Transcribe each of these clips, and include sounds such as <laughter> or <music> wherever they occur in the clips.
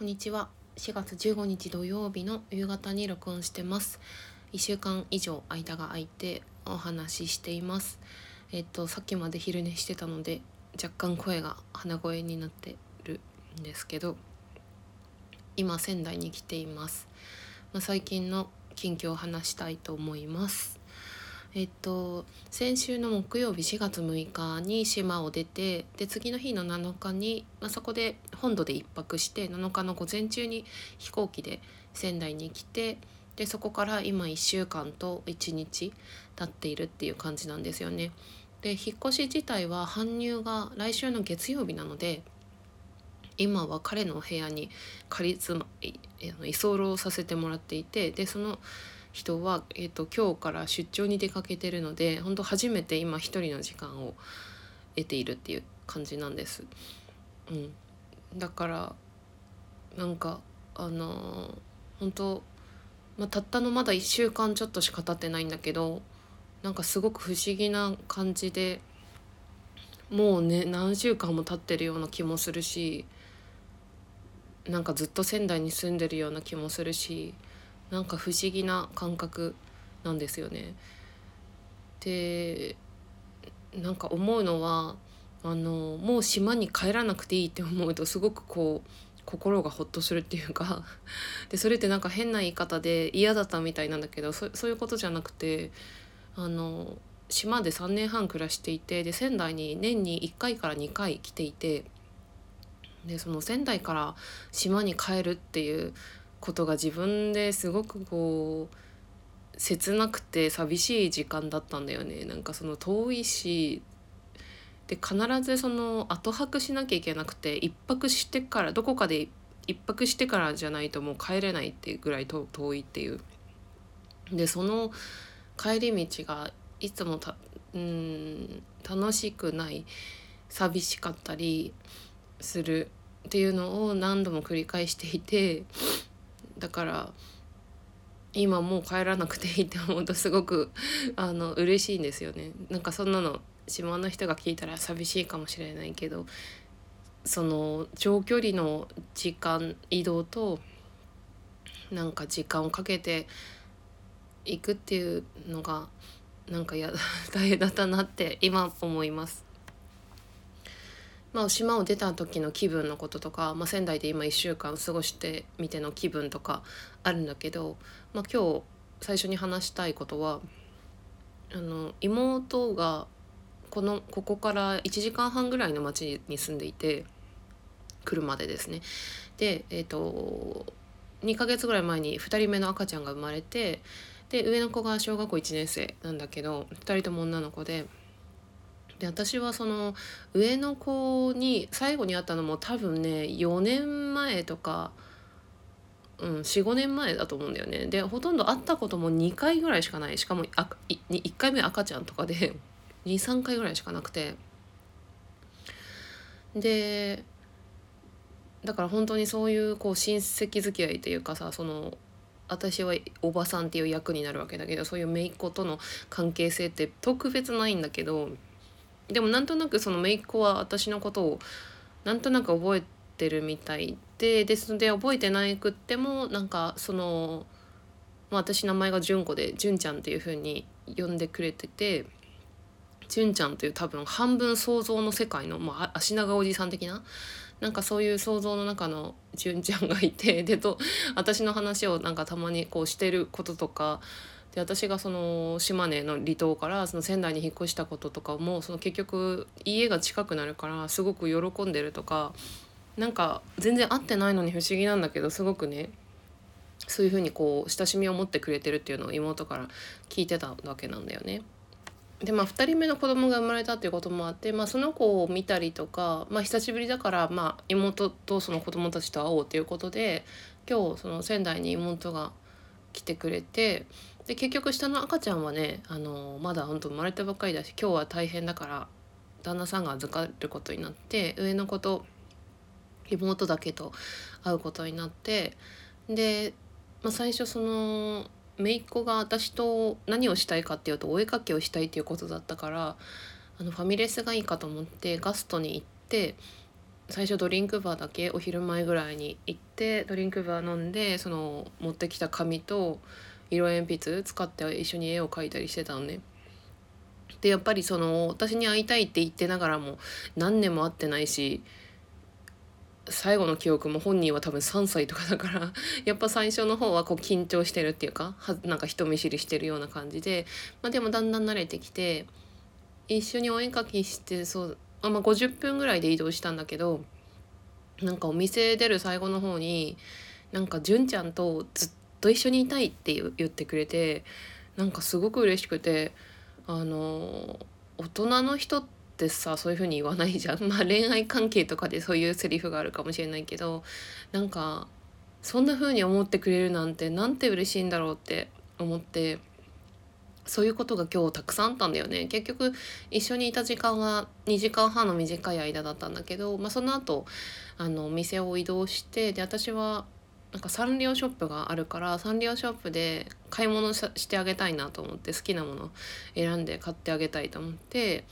こんにちは。4月15日土曜日の夕方に録音してます。1週間以上間が空いてお話ししています。えっとさっきまで昼寝してたので若干声が鼻声になってるんですけど今仙台に来ています、まあ、最近の近況を話したいと思います。えっと先週の木曜日4月6日に島を出てで次の日の7日に、まあ、そこで本土で1泊して7日の午前中に飛行機で仙台に来てでそこから今1週間と1日経っているっていう感じなんですよね。で引っ越し自体は搬入が来週の月曜日なので今は彼の部屋に仮住ま居候させてもらっていてでその人は、えーと、今日から出張に出かけてるので本当初めて今一人の時間を得ているっていう感じなんです。うん、だからなんかあのー、本当、まあ、たったのまだ1週間ちょっとしか経ってないんだけどなんかすごく不思議な感じでもうね何週間も経ってるような気もするしなんかずっと仙台に住んでるような気もするしなんか不思議な感覚なんですよね。でなんか思うのはあのもう島に帰らなくていいって思うとすごくこう心がほっとするっていうかでそれってなんか変な言い方で嫌だったみたいなんだけどそそういうことじゃなくてあの島で3年半暮らしていてで仙台に年に1回から2回来ていてでその仙台から島に帰るっていうことが自分ですごくこう切なくて寂しい時間だったんだよねなんかその遠いしで必ずその後泊しなきゃいけなくて一泊してからどこかで一泊してからじゃないともう帰れないっていうぐらい遠いっていう。でその帰り道がいつもたうん楽しくない寂しかったりするっていうのを何度も繰り返していてだから今もう帰らなくていいって思うとすごくあの嬉しいんですよね。なんかそんなの島の人が聞いたら寂しいかもしれないけどその長距離の時間移動となんか時間をかけていくっていうのがなんかや <laughs> 大変だったなって今思います。まあ、島を出た時の気分のこととか、まあ、仙台で今1週間過ごしてみての気分とかあるんだけど、まあ、今日最初に話したいことはあの妹がこのここから1時間半ぐらいの町に住んでいて車でですね。で、えーと、2ヶ月ぐらい前に2人目の赤ちゃんが生まれてで上の子が小学校1年生なんだけど2人とも女の子で。で私はその上の子に最後に会ったのも多分ね4年前とか、うん、45年前だと思うんだよね。でほとんど会ったことも2回ぐらいしかない。しかもあい1回目赤ちゃんとかで <laughs> 23回ぐらいしかなくて。でだから本当にそういうこう親戚付き合いというかさその私はおばさんっていう役になるわけだけどそういう姪っ子との関係性って特別ないんだけどでもなんとなくその姪っ子は私のことをなんとなく覚えてるみたいでですので覚えてなくってもなんかその、まあ、私名前が純子で純ちゃんっていう風に呼んでくれてて純ちゃんという多分半分想像の世界の、まあ、足長おじさん的ななんかそういう想像の中の純ちゃんがいてでと私の話をなんかたまにこうしてることとかで私がその島根の離島からその仙台に引っ越したこととかもその結局家が近くなるからすごく喜んでるとかなんか全然会ってないのに不思議なんだけどすごくねそういうふうにこう親しみを持ってくれてるっていうのを妹から聞いてたわけなんだよね。でまあ2人目の子供が生まれたっていうこともあって、まあ、その子を見たりとか、まあ、久しぶりだから、まあ、妹とその子供たちと会おうということで今日その仙台に妹が来てくれてで結局下の赤ちゃんはねあのまだ本当生まれたばっかりだし今日は大変だから旦那さんが預かることになって上の子と妹だけと会うことになってで、まあ、最初その姪っ子が私と何をしたいかっていうとお絵かきをしたいっていうことだったからあのファミレスがいいかと思ってガストに行って最初ドリンクバーだけお昼前ぐらいに行ってドリンクバー飲んでその持ってきた紙と色鉛筆使って一緒に絵を描いたりしてたのね。でやっぱりその私に会いたいって言ってながらも何年も会ってないし最後の記憶も本人は多分3歳とかだから <laughs> やっぱ最初の方はこう緊張してるっていうかはなんか人見知りしてるような感じで、まあ、でもだんだん慣れてきて一緒にお絵描きしてそうあ、まあ、50分ぐらいで移動したんだけどなんかお店出る最後の方になんか純ちゃんとずっと一緒にいたいって言ってくれてなんかすごく嬉しくてあの大人の人ってさそういう風に言わないじゃん。<laughs> まあ恋愛関係とかでそういうセリフがあるかもしれないけどなんかそんな風に思ってくれるなんてなんて嬉しいんだろうって思ってそういうことが今日たくさんあったんだよね。結局一緒にいた時間は2時間半の短い間だったんだけど、まあ、その後あのお店を移動してで私はなんかサンリオショップがあるからサンリオショップで買い物してあげたいなと思って好きなもの選んで買ってあげたいと思って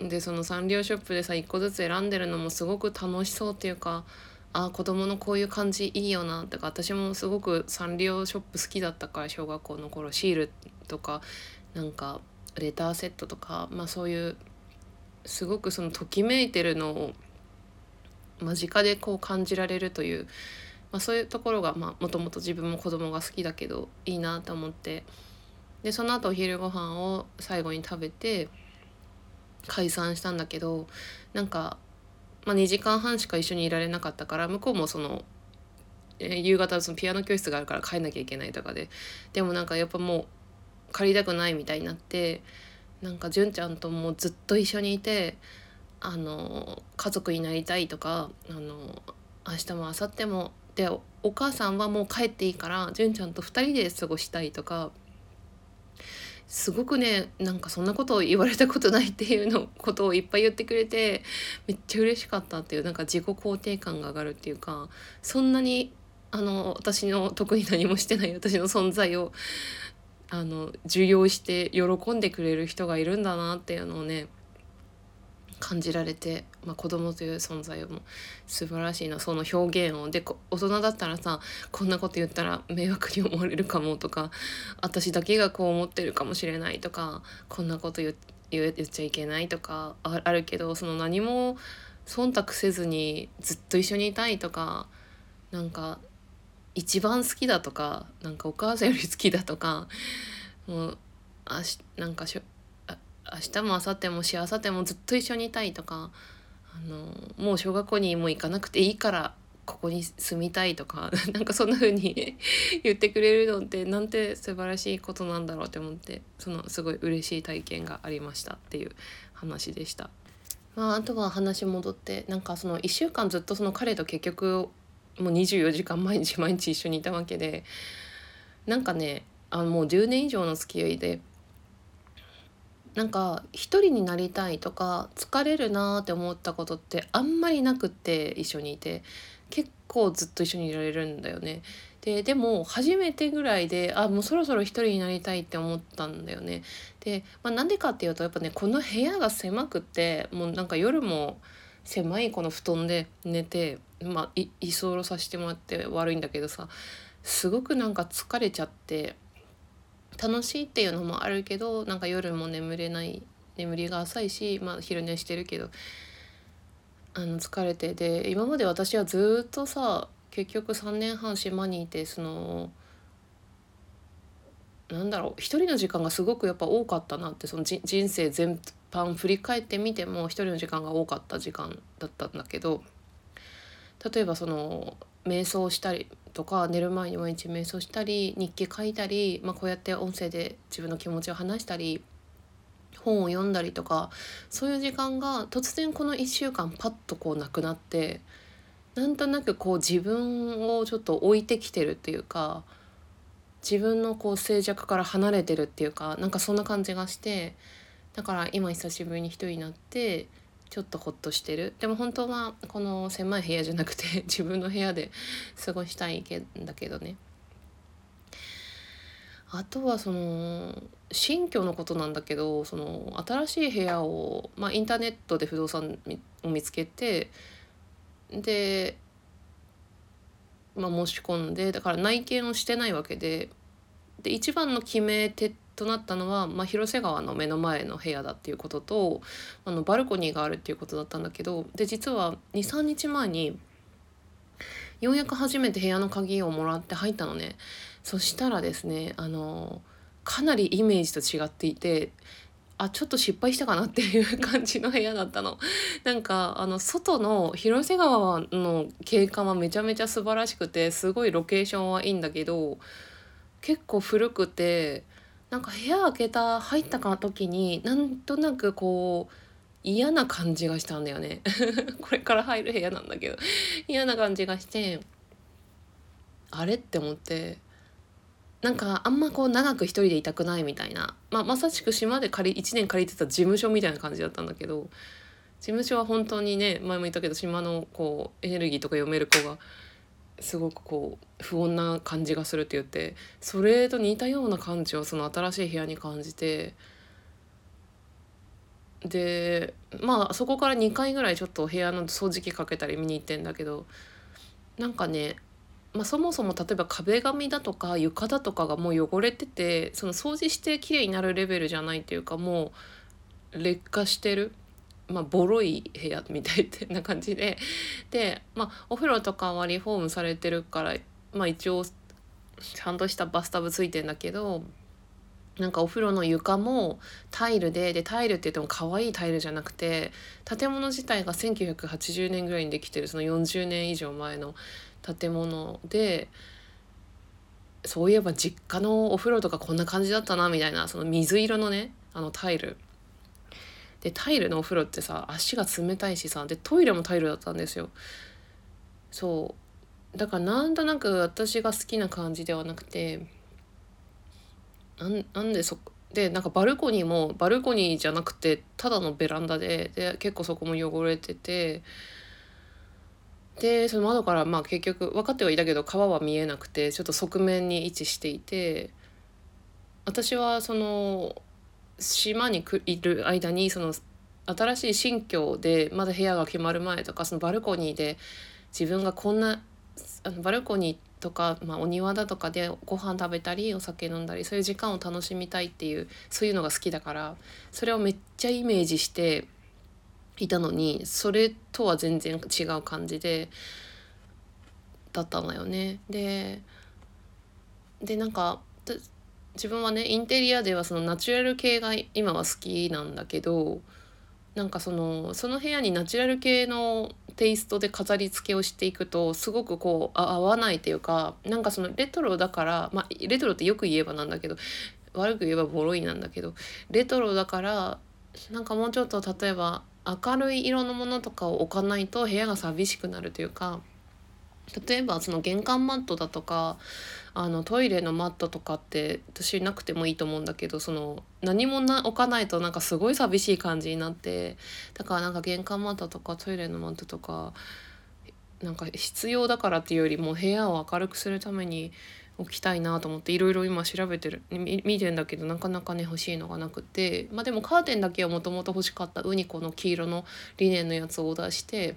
でそのサンリオショップでさ1個ずつ選んでるのもすごく楽しそうっていうかあ子供のこういう感じいいよなとか私もすごくサンリオショップ好きだったから小学校の頃シールとかなんかレターセットとかまあそういうすごくそのときめいてるのを間近でこう感じられるという、まあ、そういうところがもともと自分も子供が好きだけどいいなと思って。でその後お昼ご飯を最後に食べて解散したんだけどなんかまあ、2時間半しか一緒にいられなかったから向こうもその、えー、夕方そのピアノ教室があるから帰んなきゃいけないとかで。でもなんかやっぱもう借りたくないみたいになってなんか純ちゃんともうずっと一緒にいてあの家族になりたいとかあの明日も明後日もでお母さんはもう帰っていいから純ちゃんと2人で過ごしたいとかすごくねなんかそんなことを言われたことないっていうのことをいっぱい言ってくれてめっちゃ嬉しかったっていうなんか自己肯定感が上がるっていうかそんなにあの私の特に何もしてない私の存在をあの受容して喜んでくれる人がいるんだなっていうのをね感じられて、まあ、子供という存在も素晴らしいなその表現を。で大人だったらさこんなこと言ったら迷惑に思われるかもとか私だけがこう思ってるかもしれないとかこんなこと言言っちゃいけないとかあるけどその何も忖度せずにずっと一緒にいたいとかなんか一番好きだとかなんかお母さんより好きだとかもうあしなんかしょ明日も明後日もしあさってもずっと一緒にいたいとかあのもう小学校にも行かなくていいからここに住みたいとか <laughs> なんかそんな風に <laughs> 言ってくれるのってなんて素晴らしいことなんだろうって思ってそのすごい嬉しい体験がありましたっていう話でした。まあ、あとは話戻ってなんかその1週間ずっとその彼と結局もう24時間毎日毎日一緒にいたわけでなんかねあのもう10年以上の付き合いでなんか一人になりたいとか疲れるなって思ったことってあんまりなくって一緒にいて結構ずっと一緒にいられるんだよね。ででも初めてぐらいであもうそろそろ一人になりたいって思ったんだよね。で、まあ、なんでかっていうとやっぱねこの部屋が狭くってもうなんか夜も狭いこの布団で寝てまあ居候させてもらって悪いんだけどさすごくなんか疲れちゃって楽しいっていうのもあるけどなんか夜も眠れない眠りが浅いし、まあ、昼寝してるけどあの疲れてで今まで私はずっとさ結局3年半島にいてそのなんだろう一人の時間がすごくやっぱ多かったなってその人生全般振り返ってみても一人の時間が多かった時間だったんだけど例えばその瞑想したりとか寝る前に毎日瞑想したり日記書いたり、まあ、こうやって音声で自分の気持ちを話したり本を読んだりとかそういう時間が突然この1週間パッとこうなくなってなんとなくこう自分をちょっと置いてきてるっていうか自分のこう静寂から離れてるっていうかなんかそんな感じがしてだから今久しぶりに一人になってちょっとほっとしてる。でも本当はこの狭い部屋じゃなくて <laughs> 自分の部屋で過ごしたいけだけどね。あとはその新居のことなんだけどその新しい部屋を、まあ、インターネットで不動産を見つけてで、まあ、申し込んでだから内見をしてないわけでで一番の決め手ってとなったのは、まあ、広瀬川の目の前の部屋だっていうこととあのバルコニーがあるっていうことだったんだけどで実は23日前にようやく初めて部屋の鍵をもらって入ったのねそしたらですねあのかなりイメージと違っていてあちょっと失敗したかなっていう感じの部屋だったの。なんかあの外の広瀬川の景観はめちゃめちゃ素晴らしくてすごいロケーションはいいんだけど結構古くてなんか部屋開けた入ったか時になんとなくこう嫌な感じがしたんだよね。<laughs> これから入る部屋なんだけど。嫌な感じがしてあれって思ってなんかあんまこう長く一人でいたくないみたいな、まあ、まさしく島で借り1年借りてた事務所みたいな感じだったんだけど事務所は本当にね前も言ったけど島のこうエネルギーとか読める子がすごくこう不穏な感じがするって言ってそれと似たような感じをその新しい部屋に感じてでまあそこから2回ぐらいちょっと部屋の掃除機かけたり見に行ってんだけどなんかねまあ、そもそも例えば壁紙だとか床だとかがもう汚れててその掃除して綺麗になるレベルじゃないっていうかもう劣化してる、まあ、ボロい部屋みたいってな感じで。で、まあ、お風呂とかはリフォームされてるから、まあ、一応ちゃんとしたバスタブついてんだけどなんかお風呂の床もタイルででタイルって言っても可愛いタイルじゃなくて建物自体が1980年ぐらいにできてる。その40年以上前の建物でそういえば実家のお風呂とかこんな感じだったなみたいなその水色のねあのタイル。でタイルのお風呂ってさ足が冷たいしさでトイレもタイルだったんですよ。そう。だからなんとなく私が好きな感じではなくてなんなんでそでなんかバルコニーもバルコニーじゃなくてただのベランダでで結構そこも汚れててでその窓からまあ結局分かってはいたけど川は見えなくてちょっと側面に位置していて私はその島にいる間にその新しい新居でまだ部屋が決まる前とかそのバルコニーで自分がこんなあのバルコニーとか、まあ、お庭だとかでご飯食べたりお酒飲んだりそういう時間を楽しみたいっていうそういうのが好きだからそれをめっちゃイメージしていたのにそれとは全然違う感じでだったんだよね。ででなんか自分はねインテリアではそのナチュラル系が今は好きなんだけどなんかそのその部屋にナチュラル系のテイストで飾り付けをしていくとすごくこう合わないというかなんかそのレトロだからまあレトロってよく言えばなんだけど悪く言えばボロいなんだけどレトロだからなんかもうちょっと例えば明るい色のものとかを置かないと部屋が寂しくなるというか例えばその玄関マットだとかあのトイレのマットとかって私なくてもいいと思うんだけどその何もな置かないとなんかすごい寂しい感じになってだからなんか玄関マットとかトイレのマットとかなんか必要だからっていうよりも部屋を明るくするために置きたいなと思っていろいろ今調べてる見てんだけどなかなかね欲しいのがなくてまあでもカーテンだけはもともと欲しかったウニコの黄色のリネンのやつをオーダーして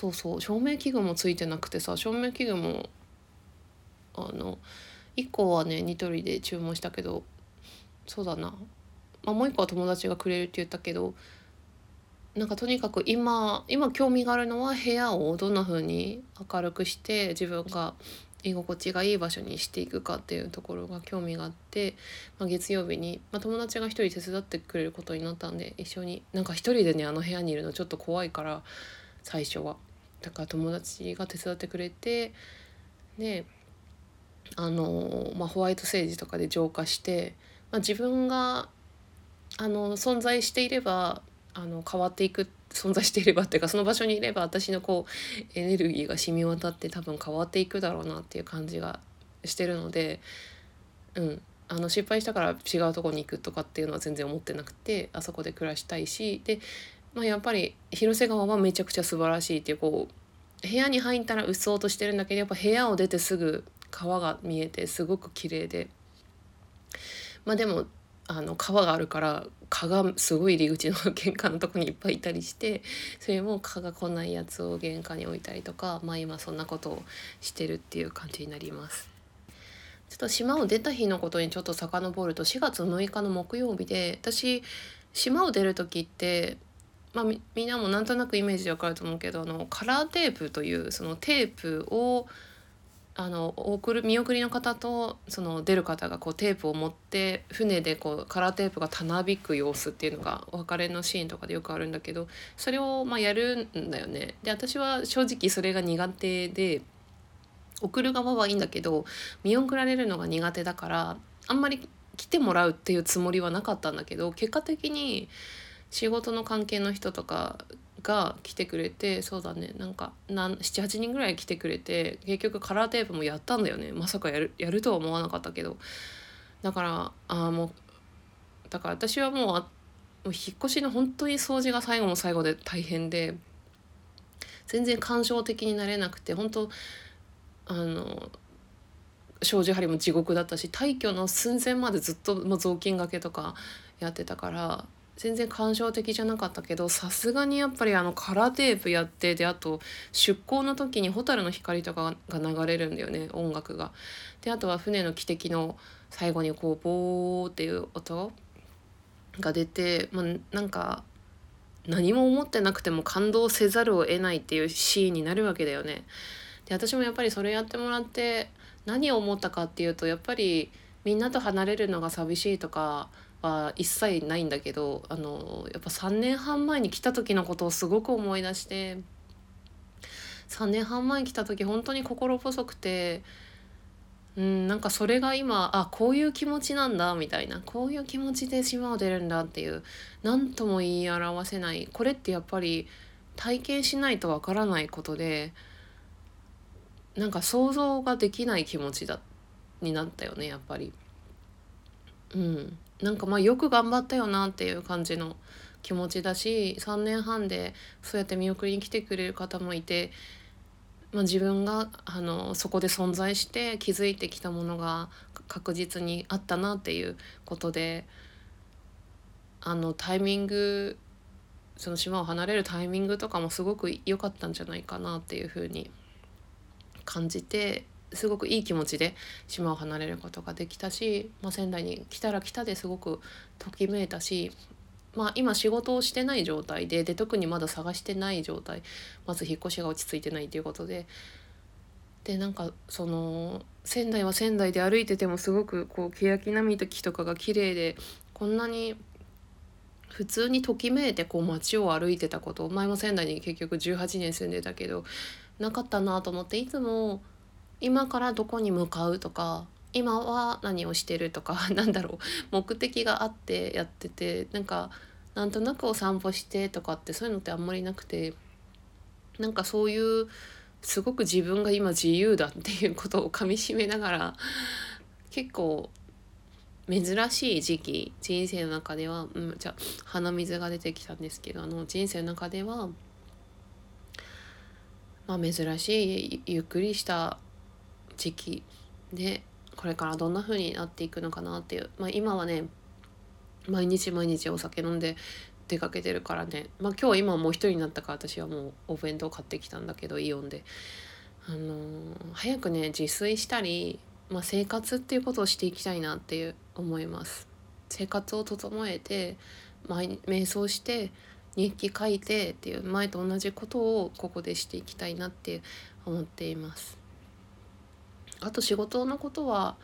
そうそう照明器具もついてなくてさ照明器具もあの1個はねニトリで注文したけどそうだな、まあ、もう1個は友達がくれるって言ったけどなんかとにかく今今興味があるのは部屋をどんな風に明るくして自分が居心地がいい場所にしていくかっていうところが興味があって、まあ、月曜日に、まあ、友達が一人手伝ってくれることになったんで一緒になんか一人でねあの部屋にいるのちょっと怖いから最初は。だから友達が手伝ってくれてであの、まあ、ホワイトセージとかで浄化して、まあ、自分があの存在していればあの変わっていく存在していればっていうかその場所にいれば私のこうエネルギーが染み渡って多分変わっていくだろうなっていう感じがしてるので、うん、あの失敗したから違うとこに行くとかっていうのは全然思ってなくてあそこで暮らしたいしで、まあ、やっぱり広瀬川はめちゃくちゃ素晴らしいっていうこう部屋に入ったらうっそうとしてるんだけどやっぱ部屋を出てすぐ川が見えてすごく綺麗でまあでもあの川があるから蚊がすごい入り口の玄関のとこにいっぱいいたりしてそれも蚊が来ないやつを玄関に置いたりとかまあ今そんなことをしてるっていう感じになります。ちょっと島を出た日のことにちょっと遡ると4月6日の木曜日で私島を出る時ってまあ、みんなもなんとなくイメージでわかると思うけどあのカラーテープというそのテープをあの送る見送りの方とその出る方がこうテープを持って船でこうカラーテープがたなびく様子っていうのがお別れのシーンとかでよくあるんだけどそれをまあやるんだよね。で私は正直それが苦手で送る側はいいんだけど見送られるのが苦手だからあんまり来てもらうっていうつもりはなかったんだけど結果的に仕事の関係の人とかが来てくれてそうだねなんか78人ぐらい来てくれて結局カラーテープもやったんだよね。まさかやるやるとは思わなかったけど。だからあもうだから私はもうもう引っ越しの本当に掃除が最後の最後で大変で全然感傷的になれなくて本当あの障子張りも地獄だったし退去の寸前までずっともう雑巾がけとかやってたから全然感傷的じゃなかったけどさすがにやっぱりあのカラーテープやってであと出港の時に「蛍の光」とかが流れるんだよね音楽が。であとは船の汽笛の最後にこうボーっていう音が出て、まあ、なんか何も思ってなくても感動せざるを得ないっていうシーンになるわけだよね。で私もやっぱりそれやってもらって何を思ったかっていうとやっぱりみんなと離れるのが寂しいとかは一切ないんだけどあのやっぱ3年半前に来た時のことをすごく思い出して3年半前に来た時本当に心細くてうんなんかそれが今あこういう気持ちなんだみたいなこういう気持ちで島を出るんだっていう何とも言い表せないこれってやっぱり体験しないとわからないことでなんか想像ができない気持ちだになったよねやっぱり。うん、なんかまあよく頑張ったよなっていう感じの気持ちだし3年半でそうやって見送りに来てくれる方もいて、まあ、自分があのそこで存在して気づいてきたものが確実にあったなっていうことであのタイミングその島を離れるタイミングとかもすごく良かったんじゃないかなっていうふうに感じてすごくいい気持ちで島を離れることができたし、まあ、仙台に来たら来たですごくときめいたし、まあ、今仕事をしてない状態でで特にまだ探してない状態まず引っ越しが落ち着いてないということで。でなんかその仙台は仙台で歩いててもすごくこう欅並木とかが綺麗でこんなに普通にときめいてこう街を歩いてたこと前も仙台に結局18年住んでたけどなかったなと思っていつも今からどこに向かうとか今は何をしてるとか <laughs> なんだろう目的があってやっててなんかなんとなくお散歩してとかってそういうのってあんまりなくてなんかそういうすごく自分が今自由だっていうことをかみしめながら結構珍しい時期人生の中では、うん、じゃ鼻水が出てきたんですけどあの人生の中ではまあ珍しいゆっくりした時期。でこれからどんな風になっていくのかなっていう、まあ、今はね毎日毎日お酒飲んで出かけてるからね、まあ、今日今もう一人になったから私はもうお弁当買ってきたんだけどイオンで、あのー、早くね自炊したり、まあ、生活っていうことをしていきたいなっていう思います。生活を整えて瞑想して日記書いてっていう前と同じことをここでしていきたいなって思っています。あと仕事のことは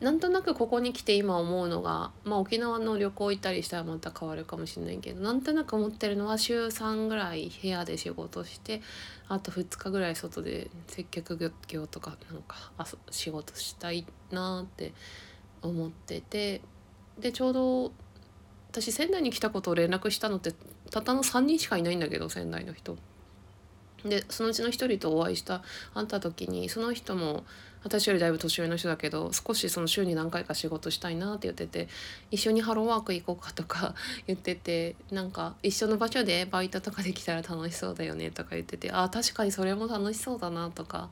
なんとなくここに来て今思うのが、まあ、沖縄の旅行行ったりしたらまた変わるかもしれないけどなんとなく思ってるのは週3ぐらい部屋で仕事してあと2日ぐらい外で接客業とかなんか仕事したいなって思っててでちょうど私仙台に来たことを連絡したのってたったの3人しかいないんだけど仙台の人。でそのうちの一人とお会いしたあった時にその人も私よりだいぶ年上の人だけど少しその週に何回か仕事したいなって言ってて一緒にハローワーク行こうかとか <laughs> 言っててなんか一緒の場所でバイトとかできたら楽しそうだよねとか言っててあ確かにそれも楽しそうだなとか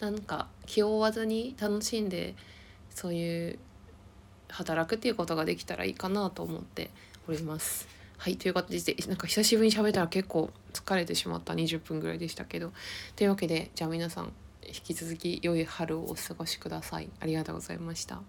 なんか気負わずに楽しんでそういう働くっていうことができたらいいかなと思っております。はいという形でなんか久しぶりに喋ったら結構疲れてしまった20分ぐらいでしたけどというわけでじゃあ皆さん引き続き良い春をお過ごしください。ありがとうございました。